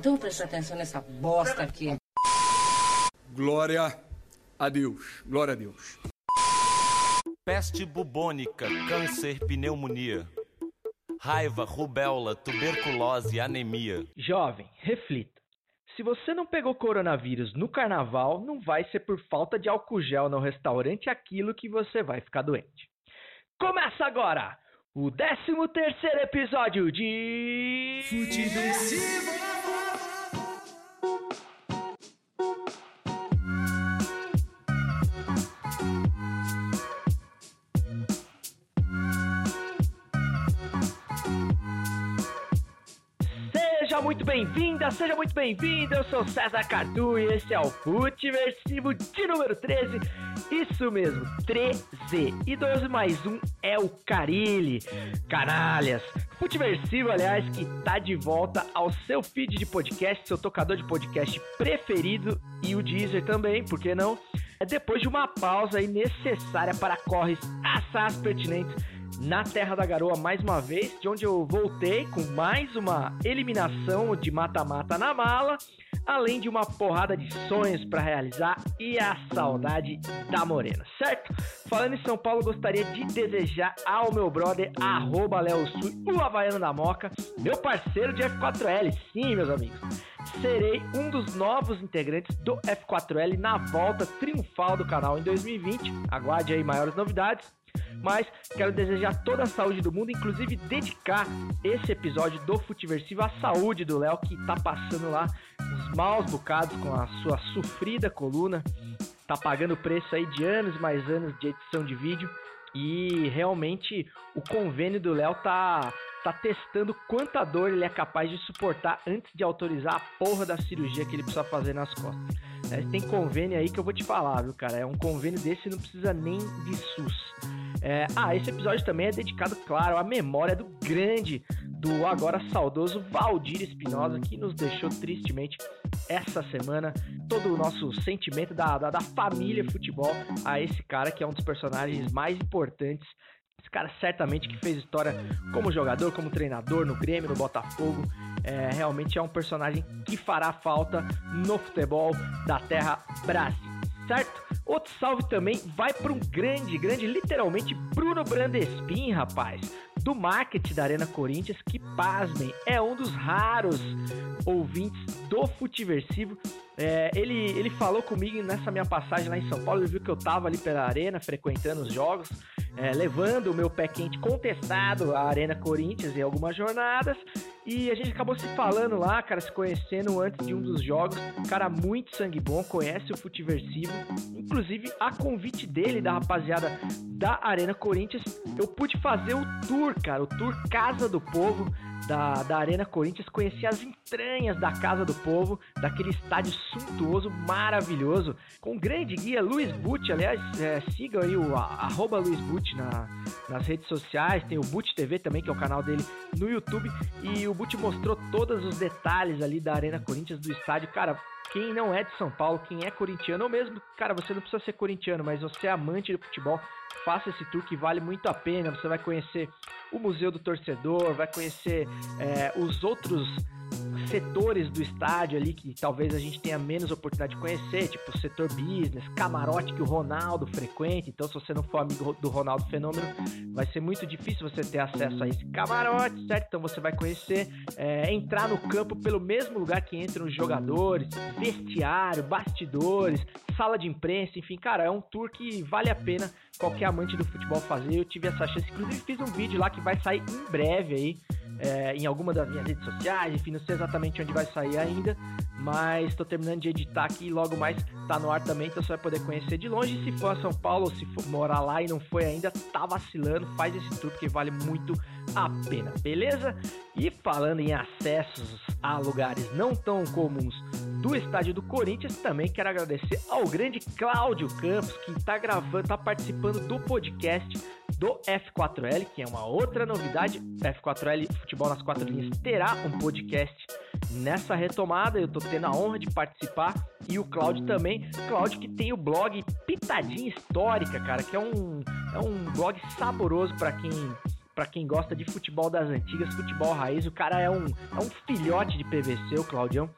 Então preste atenção nessa bosta aqui. Glória a Deus. Glória a Deus. Peste bubônica, câncer, pneumonia. Raiva, rubéola, tuberculose, anemia. Jovem, reflita. Se você não pegou coronavírus no carnaval, não vai ser por falta de álcool gel no restaurante aquilo que você vai ficar doente. Começa agora o 13 terceiro episódio de... you Seja muito bem-vinda, seja muito bem-vindo. Eu sou César Cardu e esse é o Futiversivo de número 13. Isso mesmo, 13. E 12 mais 1 é o Carilli. Canalhas. Futiversivo, aliás, que tá de volta ao seu feed de podcast, seu tocador de podcast preferido e o Deezer também, por que não? É depois de uma pausa necessária para corres assaz pertinentes na Terra da Garoa mais uma vez, de onde eu voltei com mais uma eliminação de mata-mata na mala, além de uma porrada de sonhos para realizar e a saudade da Morena, certo? Falando em São Paulo, gostaria de desejar ao meu brother, arroba Léo Sul, o Havaiano da Moca, meu parceiro de F4L, sim, meus amigos. Serei um dos novos integrantes do F4L na volta triunfal do canal em 2020. Aguarde aí maiores novidades. Mas quero desejar toda a saúde do mundo, inclusive dedicar esse episódio do Futiversivo à saúde do Léo, que tá passando lá uns maus bocados com a sua sofrida coluna. Tá pagando o preço aí de anos e mais anos de edição de vídeo. E realmente o convênio do Léo tá, tá testando quanta dor ele é capaz de suportar antes de autorizar a porra da cirurgia que ele precisa fazer nas costas. É, tem convênio aí que eu vou te falar, viu, cara? É um convênio desse não precisa nem de SUS. É, ah, esse episódio também é dedicado, claro, à memória do grande, do agora saudoso Valdir Espinosa, que nos deixou tristemente essa semana. Todo o nosso sentimento da, da, da família futebol a esse cara que é um dos personagens mais importantes esse cara certamente que fez história como jogador, como treinador no Grêmio, no Botafogo. É, realmente é um personagem que fará falta no futebol da terra Brasil, certo? Outro salve também vai para um grande, grande, literalmente Bruno Brandespin, rapaz, do marketing da Arena Corinthians, que pasmem, é um dos raros ouvintes do Futiversivo. É, ele, ele falou comigo nessa minha passagem lá em São Paulo, ele viu que eu tava ali pela arena, frequentando os jogos, é, levando o meu pé quente contestado à Arena Corinthians em algumas jornadas. E a gente acabou se falando lá, cara, se conhecendo antes de um dos jogos. Cara, muito sangue bom, conhece o Futiversivo. Inclusive, a convite dele, da rapaziada da Arena Corinthians, eu pude fazer o tour, cara, o tour Casa do Povo da, da Arena Corinthians, conhecer as entranhas da Casa do Povo, daquele estádio suntuoso, maravilhoso, com o grande guia Luiz Butti. Aliás, é, sigam aí o arroba Luiz Butti na, nas redes sociais, tem o Butti TV também, que é o canal dele no YouTube, e o Butti mostrou todos os detalhes ali da Arena Corinthians, do estádio. Cara, quem não é de São Paulo, quem é corintiano, ou mesmo, cara, você não precisa ser corintiano, mas você é amante do futebol, faça esse tour que vale muito a pena. Você vai conhecer o Museu do Torcedor, vai conhecer é, os outros setores do estádio ali que talvez a gente tenha menos oportunidade de conhecer, tipo setor business, camarote que o Ronaldo frequenta. Então, se você não for amigo do Ronaldo Fenômeno, vai ser muito difícil você ter acesso a esse camarote, certo? Então, você vai conhecer, é, entrar no campo pelo mesmo lugar que entram os jogadores, vestiário, bastidores, sala de imprensa, enfim, cara, é um tour que vale a pena qualquer amante do futebol fazer. Eu tive essa chance, inclusive fiz um vídeo lá que vai sair em breve aí é, em alguma das minhas redes sociais, enfim, não sei exatamente onde vai sair ainda, mas estou terminando de editar aqui e logo mais tá no ar também, então você vai poder conhecer de longe. Se for a São Paulo ou se for morar lá e não foi ainda, tá vacilando, faz esse tour porque vale muito a pena, beleza? E falando em acessos a lugares não tão comuns do estádio do Corinthians, também quero agradecer ao grande Cláudio Campos, que está gravando, está participando do podcast do F4L, que é uma outra novidade. F4L Futebol nas Quatro Linhas terá um podcast nessa retomada. Eu tô tendo a honra de participar e o Cláudio também. Cláudio que tem o blog Pitadinha Histórica, cara, que é um, é um blog saboroso para quem para quem gosta de futebol das antigas, futebol raiz. O cara é um, é um filhote de PVC, o Claudião.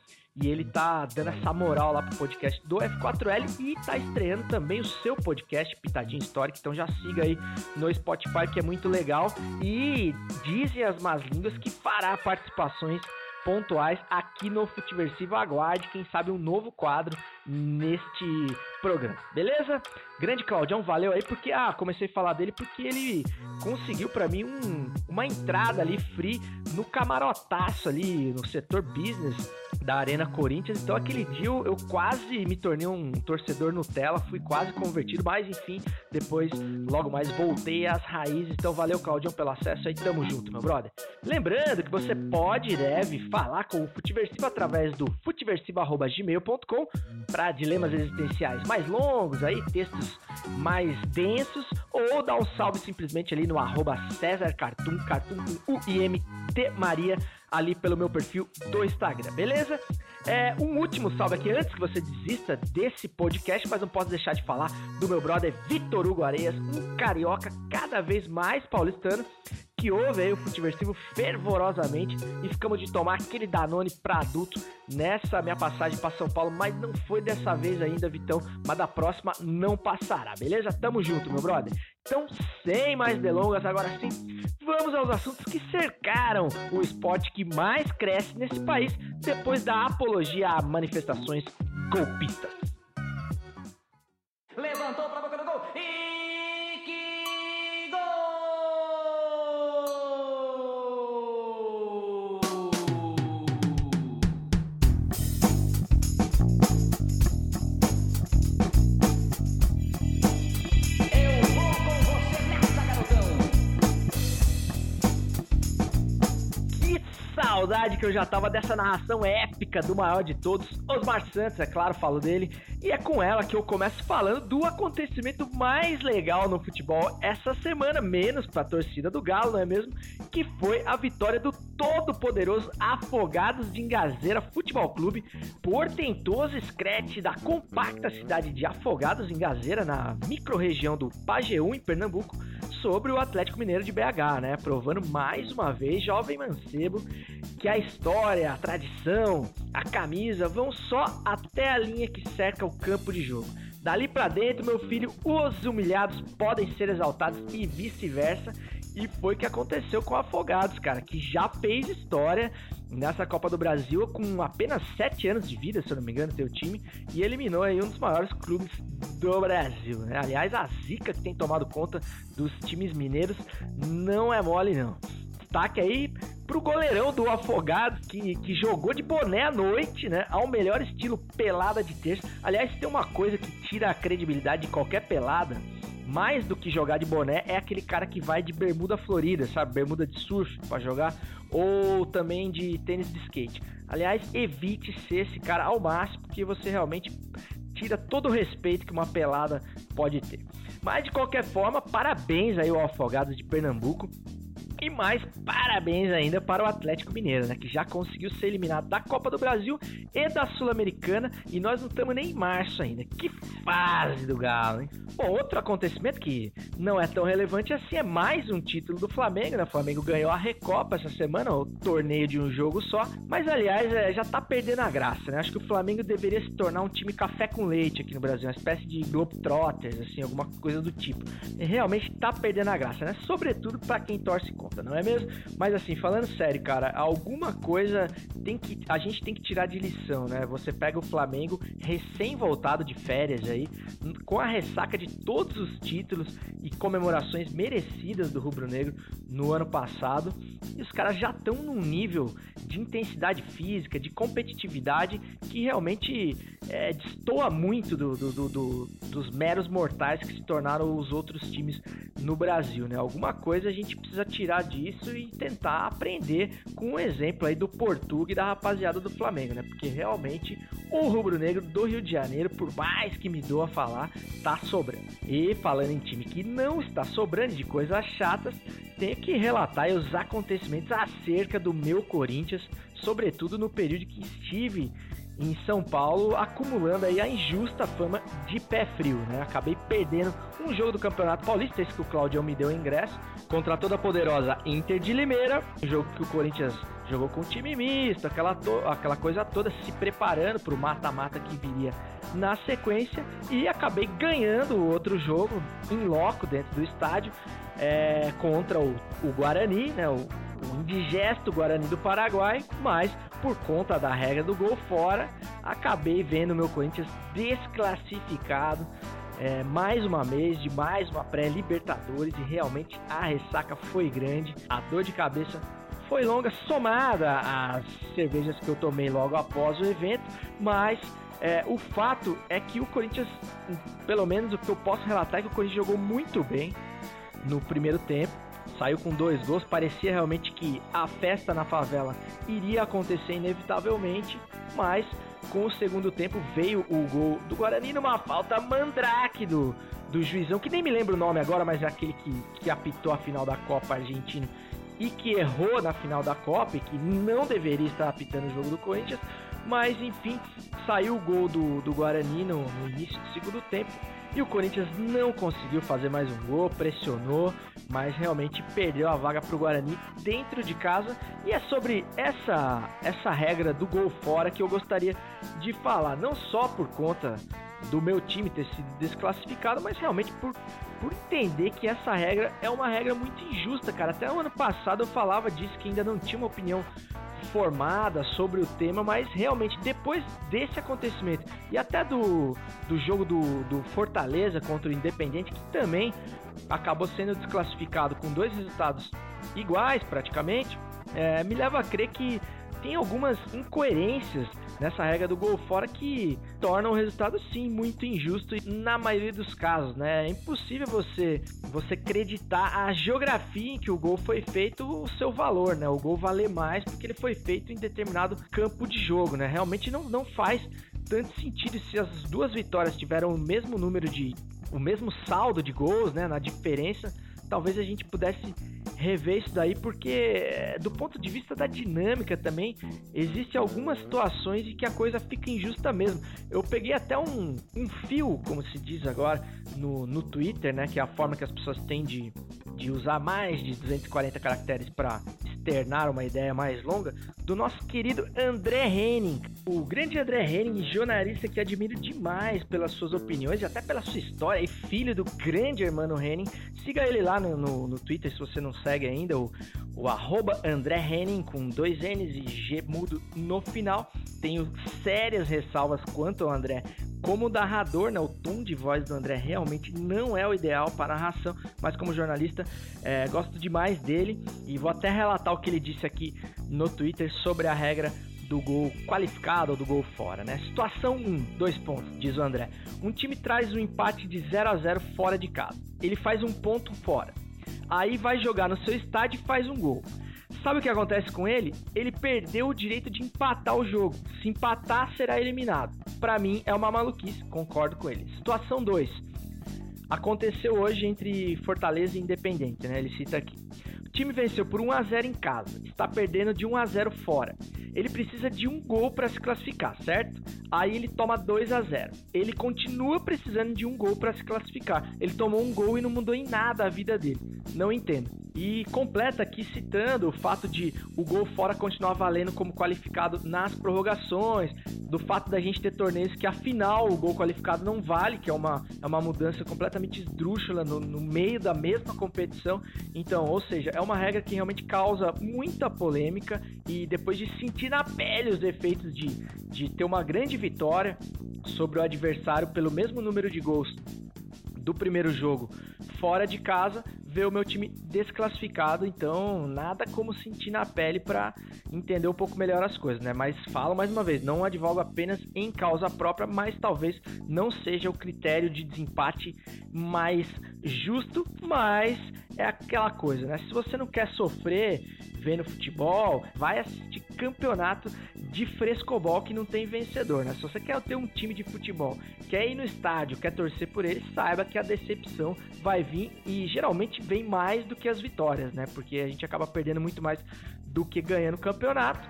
E ele tá dando essa moral lá pro podcast do F4L e tá estreando também o seu podcast, Pitadinha Histórica. Então já siga aí no Spotify, que é muito legal. E dizem as más línguas que fará participações pontuais aqui no Futiversivo. Aguarde, quem sabe, um novo quadro neste programa, beleza? Grande Claudião, valeu aí, porque, ah, comecei a falar dele porque ele conseguiu para mim um, uma entrada ali free no camarotaço ali, no setor business da Arena Corinthians. Então, aquele dia eu, quase me tornei um torcedor Nutella, fui quase convertido, mas enfim, depois, logo mais, voltei às raízes. Então, valeu, Claudião, pelo acesso aí, tamo junto, meu brother. Lembrando que você pode e deve falar com o Futiversivo através do futiversivo.gmail.com para dilemas existenciais mais longos, aí, textos mais densos, ou dar um salve simplesmente ali no arroba César Cartoon, Cartoon com U-I-M-T Maria, ali pelo meu perfil do Instagram, beleza? É, um último salve aqui antes que você desista desse podcast, mas não posso deixar de falar do meu brother Vitor Hugo Areias, um carioca cada vez mais paulistano que ouve aí o Futiversivo fervorosamente e ficamos de tomar aquele Danone para adulto nessa minha passagem para São Paulo, mas não foi dessa vez ainda, Vitão, mas da próxima não passará, beleza? Tamo junto, meu brother. Então, sem mais delongas, agora sim, vamos aos assuntos que cercaram o esporte que mais cresce nesse país depois da apologia a manifestações golpistas. Levantou pra saudade que eu já tava dessa narração épica do maior de todos, Osmar Santos, é claro, falo dele. E é com ela que eu começo falando do acontecimento mais legal no futebol essa semana, menos pra torcida do Galo, não é mesmo? Que foi a vitória do todo-poderoso Afogados de Engazeira Futebol Clube, portentoso scratch da compacta cidade de Afogados em Engazeira, na microrregião do Pajeú, em Pernambuco, sobre o Atlético Mineiro de BH, né? Provando mais uma vez, jovem mancebo, que a história, a tradição, a camisa vão só até a linha que cerca o campo de jogo. Dali para dentro, meu filho, os humilhados podem ser exaltados e vice-versa. E foi o que aconteceu com o Afogados, cara, que já fez história nessa Copa do Brasil com apenas 7 anos de vida, se eu não me engano, seu time, e eliminou aí um dos maiores clubes do Brasil, né? Aliás, a zica que tem tomado conta dos times mineiros não é mole, não. Destaque aí pro goleirão do Afogados, que, que jogou de boné à noite, né? Ao melhor estilo pelada de terça. Aliás, tem uma coisa que tira a credibilidade de qualquer pelada, mais do que jogar de boné, é aquele cara que vai de bermuda florida, sabe? Bermuda de surf para jogar, ou também de tênis de skate. Aliás, evite ser esse cara ao máximo, porque você realmente tira todo o respeito que uma pelada pode ter. Mas de qualquer forma, parabéns aí ao Afogados de Pernambuco e mais parabéns ainda para o Atlético Mineiro, né? Que já conseguiu ser eliminado da Copa do Brasil e da Sul-Americana. E nós não estamos nem em março ainda. Que fase do Galo, hein? Bom, outro acontecimento que não é tão relevante assim é mais um título do Flamengo, né? O Flamengo ganhou a Recopa essa semana, o torneio de um jogo só. Mas, aliás, é, já tá perdendo a graça, né? Acho que o Flamengo deveria se tornar um time café com leite aqui no Brasil, uma espécie de Globetrotters, assim, alguma coisa do tipo. E realmente tá perdendo a graça, né? Sobretudo para quem torce contra conta, não é mesmo? Mas assim, falando sério, cara, alguma coisa tem que a gente tem que tirar de lição, né? Você pega o Flamengo recém voltado de férias aí, com a ressaca de todos os títulos e comemorações merecidas do Rubro Negro no ano passado, e os caras já estão num nível de intensidade física, de competitividade que realmente é, destoa muito do, do, do, dos meros mortais que se tornaram os outros times no Brasil, né? Alguma coisa a gente precisa tirar disso e tentar aprender com o exemplo aí do Portugal e da rapaziada do Flamengo, né? Porque realmente o rubro-negro do Rio de Janeiro, por mais que me doa falar, tá sobrando. E falando em time que não está sobrando de coisas chatas, tenho que relatar os acontecimentos acerca do meu Corinthians, sobretudo no período que estive em São Paulo, acumulando aí a injusta fama de pé frio, né? Acabei perdendo um jogo do Campeonato Paulista, esse que o Claudio me deu ingresso, contra toda a poderosa Inter de Limeira, um jogo que o Corinthians jogou com time misto, aquela, aquela coisa toda, se preparando para o mata-mata que viria na sequência, e acabei ganhando o outro jogo em loco dentro do estádio, é, contra o, o Guarani, né? O, o indigesto Guarani do Paraguai, mas por conta da regra do gol fora, acabei vendo meu Corinthians desclassificado é, mais uma vez de mais uma pré-Libertadores e realmente a ressaca foi grande, a dor de cabeça foi longa, somada às cervejas que eu tomei logo após o evento, mas é, o fato é que o Corinthians, pelo menos o que eu posso relatar é que o Corinthians jogou muito bem no primeiro tempo saiu com dois gols. Parecia realmente que a festa na favela iria acontecer inevitavelmente, mas com o segundo tempo veio o gol do Guarani numa falta mandrake do, do juizão, que nem me lembro o nome agora, mas é aquele que, que apitou a final da Copa Argentina e que errou na final da Copa e que não deveria estar apitando o jogo do Corinthians. Mas enfim, saiu o gol do, do Guarani no, no início do segundo tempo e o Corinthians não conseguiu fazer mais um gol, pressionou, mas realmente perdeu a vaga para o Guarani dentro de casa. E é sobre essa, essa regra do gol fora que eu gostaria de falar, não só por conta do meu time ter sido desclassificado, mas realmente por, por entender que essa regra é uma regra muito injusta, cara. Até o ano passado eu falava disso, que ainda não tinha uma opinião formada sobre o tema, mas realmente depois desse acontecimento e até do, do jogo do, do Fortaleza contra o Independente, que também acabou sendo desclassificado com dois resultados iguais praticamente, é, me leva a crer que tem algumas incoerências nessa regra do gol fora que torna o resultado sim muito injusto na maioria dos casos, né? É impossível você você acreditar a geografia em que o gol foi feito o seu valor, né? O gol valer mais porque ele foi feito em determinado campo de jogo, né? Realmente não, não faz tanto sentido se as duas vitórias tiveram o mesmo número de o mesmo saldo de gols, né, na diferença, talvez a gente pudesse rever isso daí, porque do ponto de vista da dinâmica também, existe algumas situações em que a coisa fica injusta mesmo. Eu peguei até um, um fio, como se diz agora, no, no Twitter, né, que é a forma que as pessoas têm de, de usar mais de 240 caracteres para externar uma ideia mais longa, do nosso querido André Henning. O grande André Henning, jornalista que admiro demais pelas suas opiniões e até pela sua história, e filho do grande irmão Henning. Siga ele lá no, no, no Twitter se você não segue ainda, o, o arroba André Henning com dois N's e G mudo no final. Tenho sérias ressalvas quanto ao André como narrador, né, o tom de voz do André realmente não é o ideal para narração, mas como jornalista é, gosto demais dele e vou até relatar o que ele disse aqui no Twitter sobre a regra do gol qualificado ou do gol fora, né? Situação 1, dois pontos, diz o André. Um time traz um empate de 0 a 0 fora de casa. Ele faz um ponto fora. Aí vai jogar no seu estádio e faz um gol. Sabe o que acontece com ele? Ele perdeu o direito de empatar o jogo. Se empatar, será eliminado. Para mim, é uma maluquice, concordo com ele. Situação 2. Aconteceu hoje entre Fortaleza e Independente, né? Ele cita aqui. O time venceu por 1 a 0 em casa, está perdendo de 1 a 0 fora. Ele precisa de um gol para se classificar, certo? Aí ele toma 2 a 0. Ele continua precisando de um gol para se classificar. Ele tomou um gol e não mudou em nada a vida dele. Não entendo. E completa aqui citando o fato de o gol fora continuar valendo como qualificado nas prorrogações, do fato da gente ter torneios que afinal o gol qualificado não vale, que é uma, é uma mudança completamente esdrúxula no, no meio da mesma competição. Então, ou seja, é uma regra que realmente causa muita polêmica e depois de sentir na pele os efeitos de, de ter uma grande vitória sobre o adversário pelo mesmo número de gols do primeiro jogo fora de casa, ver o meu time desclassificado, então nada como sentir na pele para entender um pouco melhor as coisas, né? Mas falo mais uma vez, não advogo apenas em causa própria, mas talvez não seja o critério de desempate mais justo, mas é aquela coisa, né? Se você não quer sofrer vendo futebol, vai assistir campeonato de frescobol que não tem vencedor, né? Se você quer ter um time de futebol, quer ir no estádio, quer torcer por ele, saiba que a decepção vai vir e geralmente vem mais do que as vitórias, né? Porque a gente acaba perdendo muito mais do que ganhando campeonato.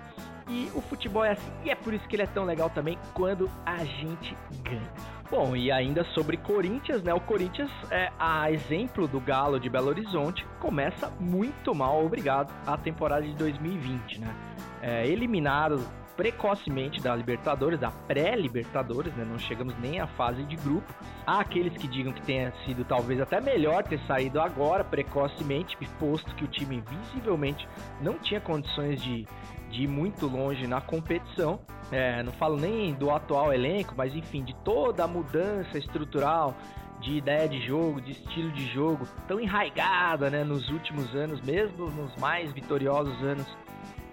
E o futebol é assim, e é por isso que ele é tão legal também quando a gente ganha. Bom, e ainda sobre Corinthians, né? O Corinthians, é, a exemplo do Galo de Belo Horizonte, começa muito mal, obrigado, a temporada de 2020, né? É, eliminado precocemente da Libertadores, da pré-Libertadores, né? Não chegamos nem à fase de grupo. Há aqueles que digam que tenha sido talvez até melhor ter saído agora, precocemente, posto que o time visivelmente não tinha condições de, de ir muito longe na competição. É, não falo nem do atual elenco, mas enfim, de toda a mudança estrutural, de ideia de jogo, de estilo de jogo, tão enraigada né, nos últimos anos, mesmo nos mais vitoriosos anos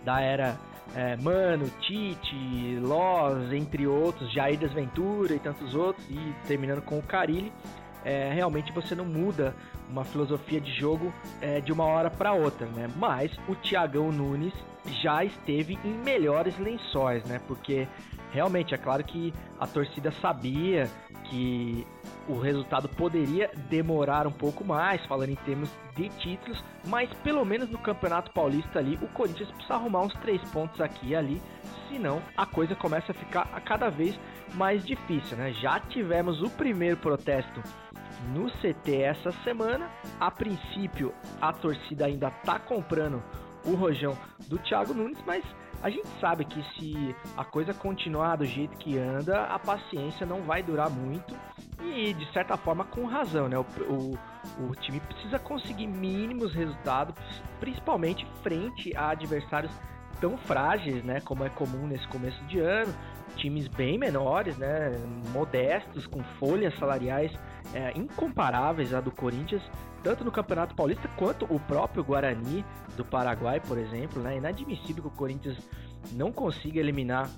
da era é, Mano, Tite, Loz, entre outros, Jair das Ventura e tantos outros, e terminando com o Carilli, é, realmente você não muda uma filosofia de jogo é, de uma hora para outra, né? Mas o Thiagão Nunes já esteve em melhores lençóis, né? Porque realmente é claro que a torcida sabia que o resultado poderia demorar um pouco mais, falando em termos de títulos, mas pelo menos no Campeonato Paulista ali, o Corinthians precisa arrumar uns três pontos aqui e ali, senão a coisa começa a ficar a cada vez mais difícil, né? Já tivemos o primeiro protesto no CT essa semana. A princípio, a torcida ainda tá comprando o rojão do Thiago Nunes, mas a gente sabe que se a coisa continuar do jeito que anda, a paciência não vai durar muito e de certa forma com razão, né? O, o, o time precisa conseguir mínimos resultados, principalmente frente a adversários tão frágeis, né? Como é comum nesse começo de ano, times bem menores, né? Modestos, com folhas salariais é, incomparáveis à do Corinthians, tanto no Campeonato Paulista quanto o próprio Guarani do Paraguai, por exemplo. Né? Inadmissível que o Corinthians não consiga eliminar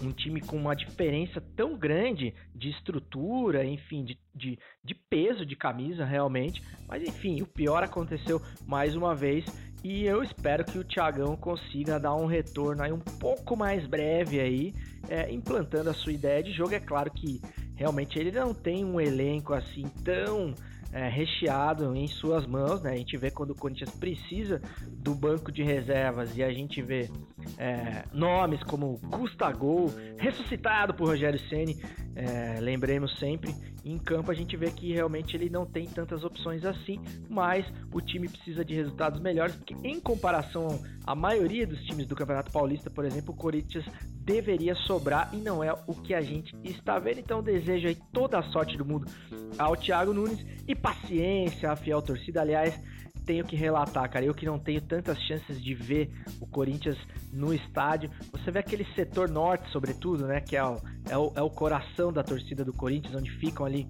um time com uma diferença tão grande de estrutura, enfim, de, de, de, peso de camisa realmente. Mas enfim, o pior aconteceu mais uma vez. E eu espero que o Thiagão consiga dar um retorno aí um pouco mais breve aí, é, implantando a sua ideia de jogo. É claro que realmente ele não tem um elenco assim tão é, recheado em suas mãos, né? A gente vê quando o Corinthians precisa do banco de reservas e a gente vê é, nomes como Gustavo, ressuscitado por Rogério Ceni, é, lembremos sempre. Em campo a gente vê que realmente ele não tem tantas opções assim, mas o time precisa de resultados melhores, porque em comparação à maioria dos times do Campeonato Paulista, por exemplo, o Corinthians deveria sobrar e não é o que a gente está vendo. Então desejo aí toda a sorte do mundo ao Thiago Nunes e paciência à fiel torcida. Aliás, tenho que relatar, cara, eu que não tenho tantas chances de ver o Corinthians no estádio. Você vê aquele setor norte, sobretudo, né? Que é o, é o, é o coração da torcida do Corinthians, onde ficam ali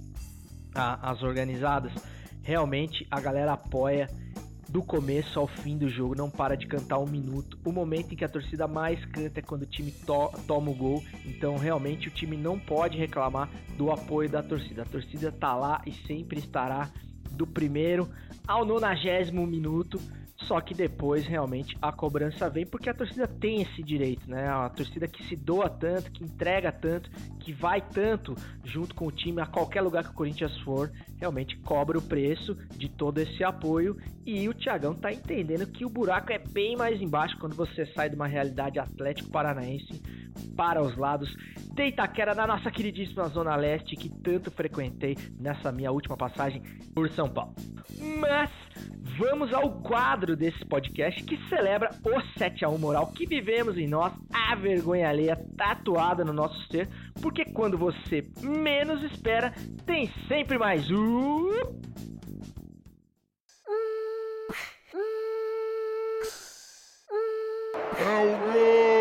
a, as organizadas. Realmente a galera apoia do começo ao fim do jogo, não para de cantar um minuto. O momento em que a torcida mais canta é quando o time to toma o gol. Então, realmente, o time não pode reclamar do apoio da torcida. A torcida tá lá e sempre estará do primeiro ao nonagésimo minuto. Só que depois realmente a cobrança vem porque a torcida tem esse direito, né? A torcida que se doa tanto, que entrega tanto, que vai tanto junto com o time a qualquer lugar que o Corinthians for, realmente cobra o preço de todo esse apoio. E o Thiagão tá entendendo que o buraco é bem mais embaixo quando você sai de uma realidade Atlético Paranaense para os lados de Itaquera, na nossa queridíssima Zona Leste, que tanto frequentei nessa minha última passagem por São Paulo. Mas vamos ao quadro desse podcast que celebra o 7 a 1 moral que vivemos em nós, a vergonha alheia tatuada no nosso ser, porque quando você menos espera, tem sempre mais um. É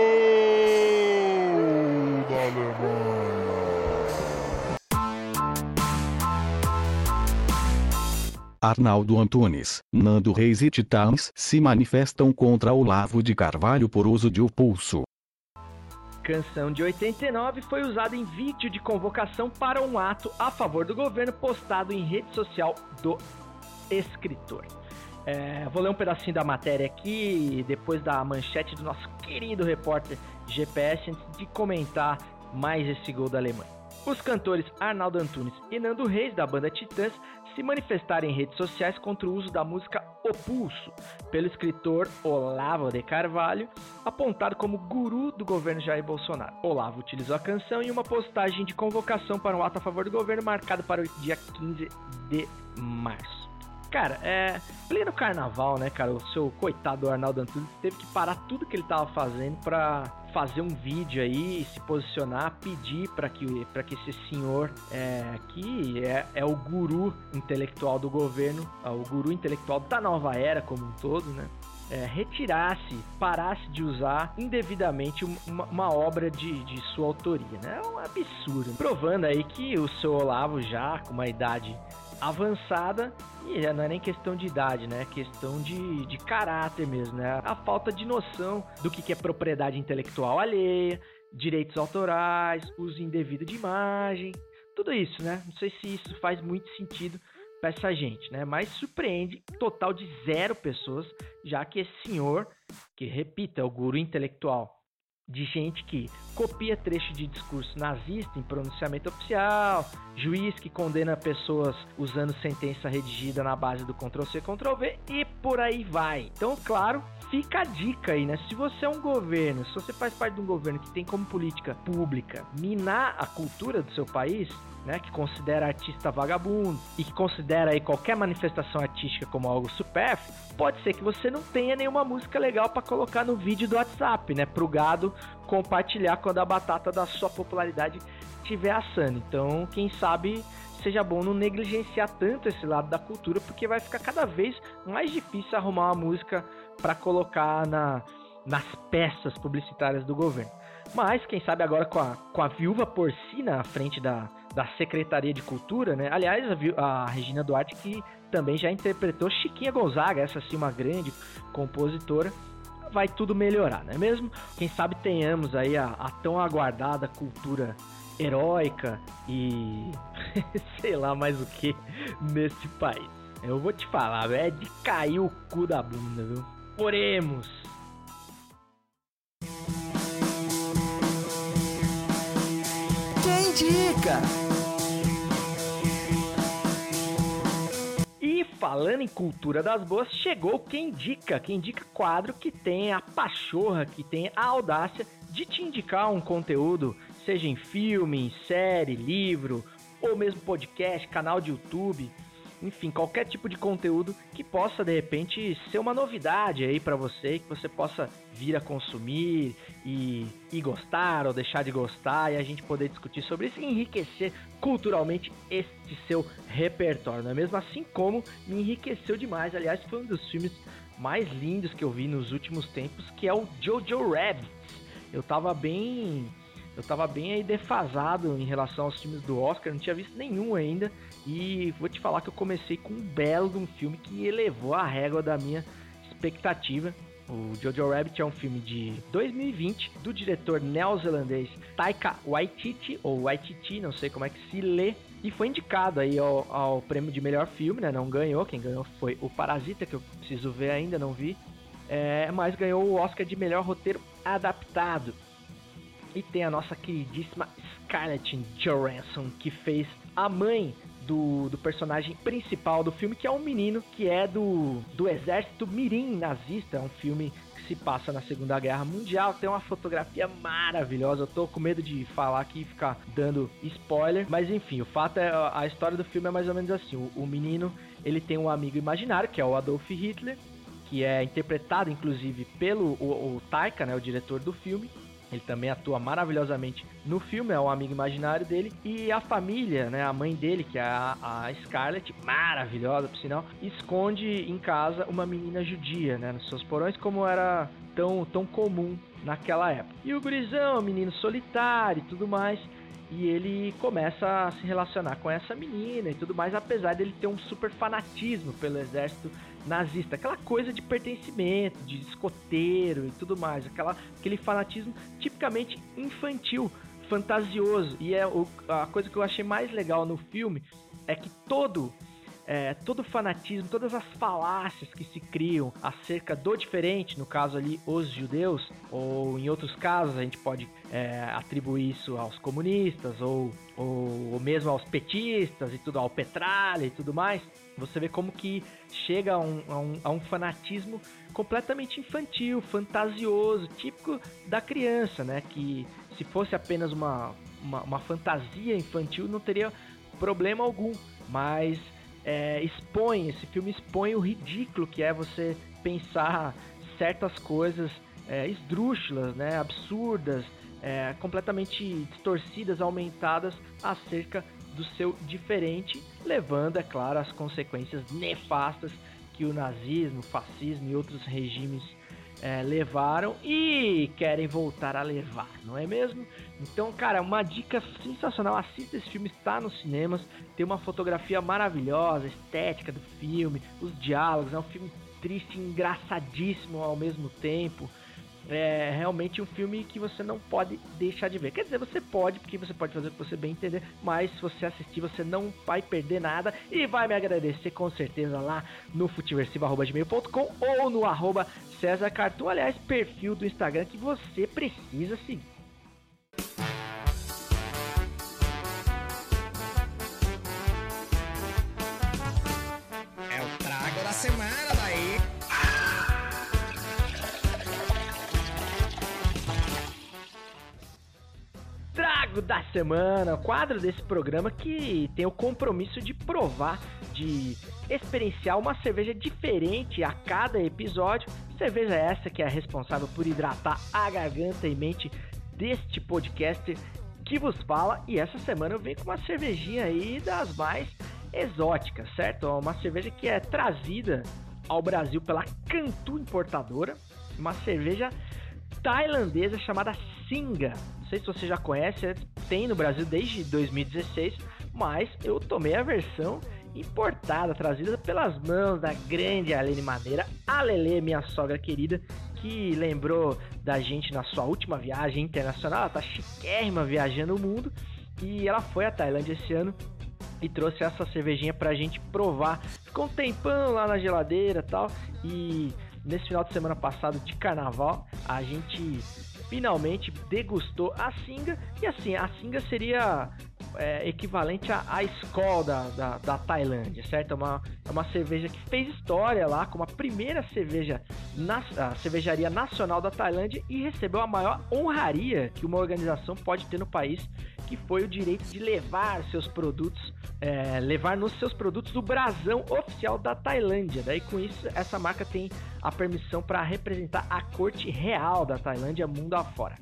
Arnaldo Antunes, Nando Reis e Titãs se manifestam contra Olavo de Carvalho por uso de o pulso. Canção de 89 foi usada em vídeo de convocação para um ato a favor do governo postado em rede social do escritor. É, vou ler um pedacinho da matéria aqui, depois da manchete do nosso querido repórter GPS, antes de comentar mais esse gol da Alemanha. Os cantores Arnaldo Antunes e Nando Reis, da banda Titãs, se manifestaram em redes sociais contra o uso da música O Pulso, pelo escritor Olavo de Carvalho, apontado como guru do governo Jair Bolsonaro. Olavo utilizou a canção em uma postagem de convocação para um ato a favor do governo marcado para o dia 15 de março. Cara, é. Pleno carnaval, né, cara? O seu coitado Arnaldo Antunes teve que parar tudo que ele tava fazendo pra fazer um vídeo aí, se posicionar, pedir para que, que esse senhor, é, que é, é o guru intelectual do governo, é o guru intelectual da nova era como um todo, né? É, retirasse, parasse de usar indevidamente uma, uma obra de, de, sua autoria, né? É um absurdo. Provando aí que o seu Olavo já com uma idade avançada e não é nem questão de idade, né? É questão de, de caráter mesmo, né? A falta de noção do que, que é propriedade intelectual alheia, direitos autorais, uso indevido de imagem, tudo isso, né? Não sei se isso faz muito sentido para essa gente, né? Mas surpreende total de zero pessoas, já que esse senhor, que repita, é o guru intelectual de gente que copia trecho de discurso nazista em pronunciamento oficial, juiz que condena pessoas usando sentença redigida na base do Ctrl-C, Ctrl-V e por aí vai. Então, claro, fica a dica aí, né? Se você é um governo, se você faz parte de um governo que tem como política pública minar a cultura do seu país, né, que considera artista vagabundo e que considera aí qualquer manifestação artística como algo supérfluo, pode ser que você não tenha nenhuma música legal para colocar no vídeo do WhatsApp, né, pro gado compartilhar quando a batata da sua popularidade estiver assando. Então, quem sabe seja bom não negligenciar tanto esse lado da cultura, porque vai ficar cada vez mais difícil arrumar uma música para colocar na, nas peças publicitárias do governo. Mas, quem sabe agora com a, com a viúva porcina à frente da, da Secretaria de Cultura, né? Aliás, a, Regina Duarte que também já interpretou Chiquinha Gonzaga, essa sim uma grande compositora. Vai tudo melhorar, não é mesmo? Quem sabe tenhamos aí a, a tão aguardada cultura heróica e sei lá mais o que nesse país. Eu vou te falar, é de cair o cu da bunda, viu? Oremos! Quem indica? E falando em cultura das boas, chegou quem indica, quem indica quadro que tem a pachorra, que tem a audácia de te indicar um conteúdo, seja em filme, em série, livro, ou mesmo podcast, canal de YouTube, enfim, qualquer tipo de conteúdo que possa de repente ser uma novidade aí para você, que você possa vir a consumir e, e gostar ou deixar de gostar e a gente poder discutir sobre isso e enriquecer culturalmente este seu repertório, não é mesmo? Assim como me enriqueceu demais, aliás, foi um dos filmes mais lindos que eu vi nos últimos tempos, que é o Jojo Rabbit. Eu tava bem eu tava bem aí defasado em relação aos filmes do Oscar, não tinha visto nenhum ainda. E vou te falar que eu comecei com um belo de um filme que elevou a régua da minha expectativa. O Jojo Rabbit é um filme de 2020 do diretor neozelandês Taika Waititi, ou Waititi, não sei como é que se lê, e foi indicado aí ao, ao, prêmio de melhor filme, né? Não ganhou, quem ganhou foi o Parasita, que eu preciso ver ainda, não vi. É, mas ganhou o Oscar de melhor roteiro adaptado. E tem a nossa queridíssima Scarlett Johansson, que fez a mãe do, do, personagem principal do filme, que é um menino que é do, do exército mirim nazista. É um filme que se passa na Segunda Guerra Mundial. Tem uma fotografia maravilhosa. Eu tô com medo de falar aqui e ficar dando spoiler. Mas enfim, o fato é a história do filme é mais ou menos assim. O, o menino ele tem um amigo imaginário, que é o Adolf Hitler, que é interpretado inclusive pelo o, o Taika, né, o diretor do filme. Ele também atua maravilhosamente no filme, é um amigo imaginário dele. E a família, né, a mãe dele, que é a, a Scarlett, maravilhosa por sinal, esconde em casa uma menina judia, né, nos seus porões, como era tão, tão comum naquela época. E o gurizão, menino solitário e tudo mais, e ele começa a se relacionar com essa menina e tudo mais, apesar dele ter um super fanatismo pelo exército nazista, aquela coisa de pertencimento, de escoteiro e tudo mais, aquela, aquele fanatismo tipicamente infantil, fantasioso. E é o, a coisa que eu achei mais legal no filme é que todo é, todo o fanatismo, todas as falácias que se criam acerca do diferente, no caso ali os judeus, ou em outros casos a gente pode é, atribuir isso aos comunistas ou, ou, ou, mesmo aos petistas e tudo, ao Petralha e tudo mais. Você vê como que chega a um, a um, a um fanatismo completamente infantil, fantasioso, típico da criança, né? Que se fosse apenas uma, uma, uma fantasia infantil não teria problema algum, mas é, expõe, esse filme expõe o ridículo que é você pensar certas coisas é, esdrúxulas, né, absurdas, é, completamente distorcidas, aumentadas acerca do seu diferente, levando, é claro, as consequências nefastas que o nazismo, o fascismo e outros regimes é, levaram e querem voltar a levar, não é mesmo? Então, cara, uma dica sensacional. Assista esse filme, está nos cinemas. Tem uma fotografia maravilhosa, estética do filme, os diálogos. É um filme triste, engraçadíssimo ao mesmo tempo. É realmente um filme que você não pode deixar de ver. Quer dizer, você pode, porque você pode fazer o que você bem entender, mas se você assistir, você não vai perder nada e vai me agradecer com certeza lá no futiversivo.gmail.com ou no arroba César Cartoon, aliás, perfil do Instagram que você precisa seguir. Semana, o quadro desse programa que tem o compromisso de provar, de experienciar uma cerveja diferente a cada episódio. Cerveja essa que é responsável por hidratar a garganta e mente deste podcaster que vos fala. E essa semana eu venho com uma cervejinha aí das mais exóticas, certo? Uma cerveja que é trazida ao Brasil pela Cantu Importadora, uma cerveja tailandesa chamada Singa. Não sei se você já conhece, tem no Brasil desde 2016, mas eu tomei a versão importada, trazida pelas mãos da grande Aline Madeira, a Lele, minha sogra querida, que lembrou da gente na sua última viagem internacional. Ela tá chiquérrima viajando o mundo e ela foi à Tailândia esse ano e trouxe essa cervejinha pra gente provar. Ficou um tempão lá na geladeira tal. E nesse final de semana passado de carnaval, a gente finalmente degustou a Singa. E assim, a Singa seria é, equivalente à, à escola da, da, da, Tailândia, certo? É uma, é uma cerveja que fez história lá como a primeira cerveja na a cervejaria nacional da Tailândia e recebeu a maior honraria que uma organização pode ter no país, que foi o direito de levar seus produtos, é, levar nos seus produtos o brasão oficial da Tailândia. Daí com isso essa marca tem a permissão para representar a corte real da Tailândia mundo afora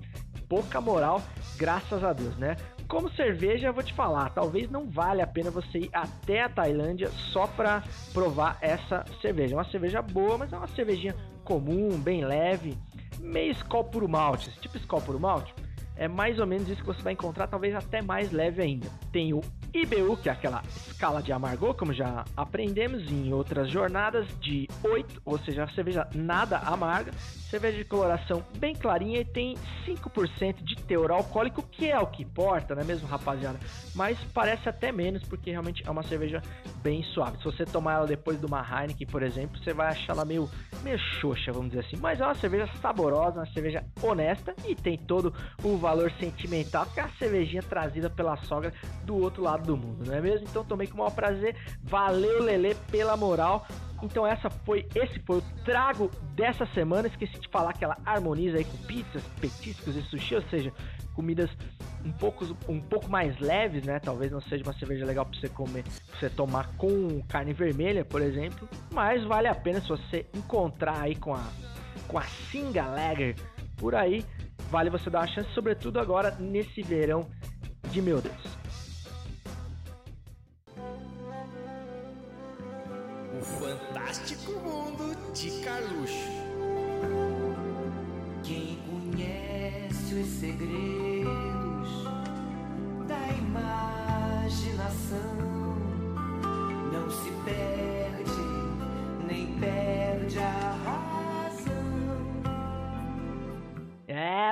pouca moral, graças a Deus, né? Como cerveja, eu vou te falar, talvez não vale a pena você ir até a Tailândia só para provar essa cerveja. É uma cerveja boa, mas é uma cervejinha comum, bem leve, meio Skol puro malte, tipo Skol puro malte. É mais ou menos isso que você vai encontrar, talvez até mais leve ainda. Tem o IBU, que é aquela escala de amargor, como já aprendemos em outras jornadas, de 8, ou seja, cerveja nada amarga. Cerveja de coloração bem clarinha e tem 5% de teor alcoólico, que é o que importa, não é mesmo, rapaziada? Mas parece até menos, porque realmente é uma cerveja bem suave. Se você tomar ela depois de uma Heineken, por exemplo, você vai achar ela meio, meio xoxa, vamos dizer assim. Mas é uma cerveja saborosa, uma cerveja honesta e tem todo o valor sentimental, que é a cervejinha trazida pela sogra do outro lado do mundo, não é mesmo? Então tomei com o maior prazer. Valeu, Lele, pela moral. Então essa foi, esse foi o trago dessa semana. Esqueci de falar que ela harmoniza aí com pizzas, petiscos e sushi, ou seja, comidas um pouco, um pouco mais leves, né? Talvez não seja uma cerveja legal para você comer, pra você tomar com carne vermelha, por exemplo. Mas vale a pena se você encontrar aí com a com a Singa Lager por aí, vale você dar uma chance, sobretudo agora nesse verão de meu Deus. O fantástico mundo de Carluxo. Quem conhece os segredos da imaginação não se perde, nem perde a razão.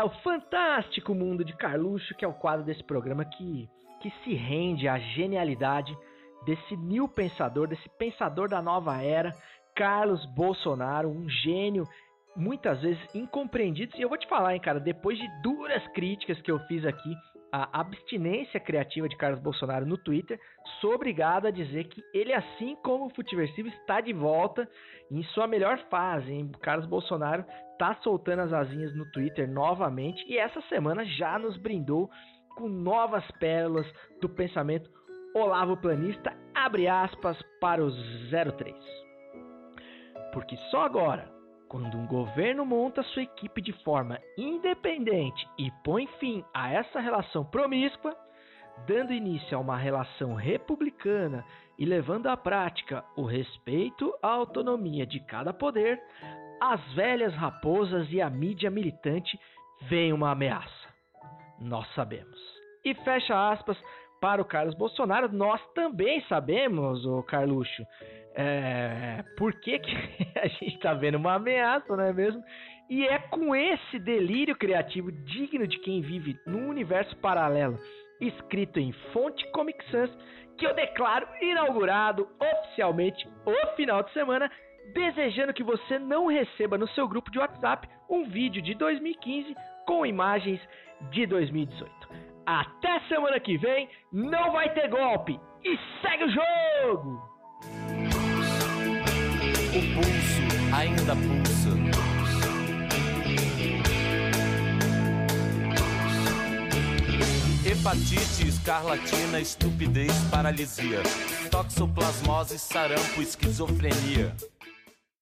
O fantástico mundo de Carluxo, que é o quadro desse programa que, que se rende à genialidade desse new pensador, desse pensador da nova era, Carlos Bolsonaro, um gênio muitas vezes incompreendido. E eu vou te falar, hein, cara, depois de duras críticas que eu fiz aqui a abstinência criativa de Carlos Bolsonaro no Twitter, sou obrigado a dizer que ele, assim como o Futiversivo, está de volta em sua melhor fase. Hein? Carlos Bolsonaro está soltando as asinhas no Twitter novamente e essa semana já nos brindou com novas pérolas do pensamento Olavo Planista, abre aspas para o 03. Porque só agora, quando um governo monta sua equipe de forma independente e põe fim a essa relação promíscua, dando início a uma relação republicana e levando à prática o respeito à autonomia de cada poder, as velhas raposas e a mídia militante veem uma ameaça. Nós sabemos. E fecha aspas para o Carlos Bolsonaro, nós também sabemos, o Carluxo, é, por que, que a gente está vendo uma ameaça, não é mesmo? E é com esse delírio criativo digno de quem vive num universo paralelo, escrito em fonte Comic Sans, que eu declaro inaugurado oficialmente o final de semana, desejando que você não receba no seu grupo de WhatsApp um vídeo de 2015 com imagens de 2018. Até semana que vem, não vai ter golpe e segue o jogo! O pulso ainda pulsa. Hepatite, escarlatina, estupidez, paralisia, toxoplasmose, sarampo, esquizofrenia.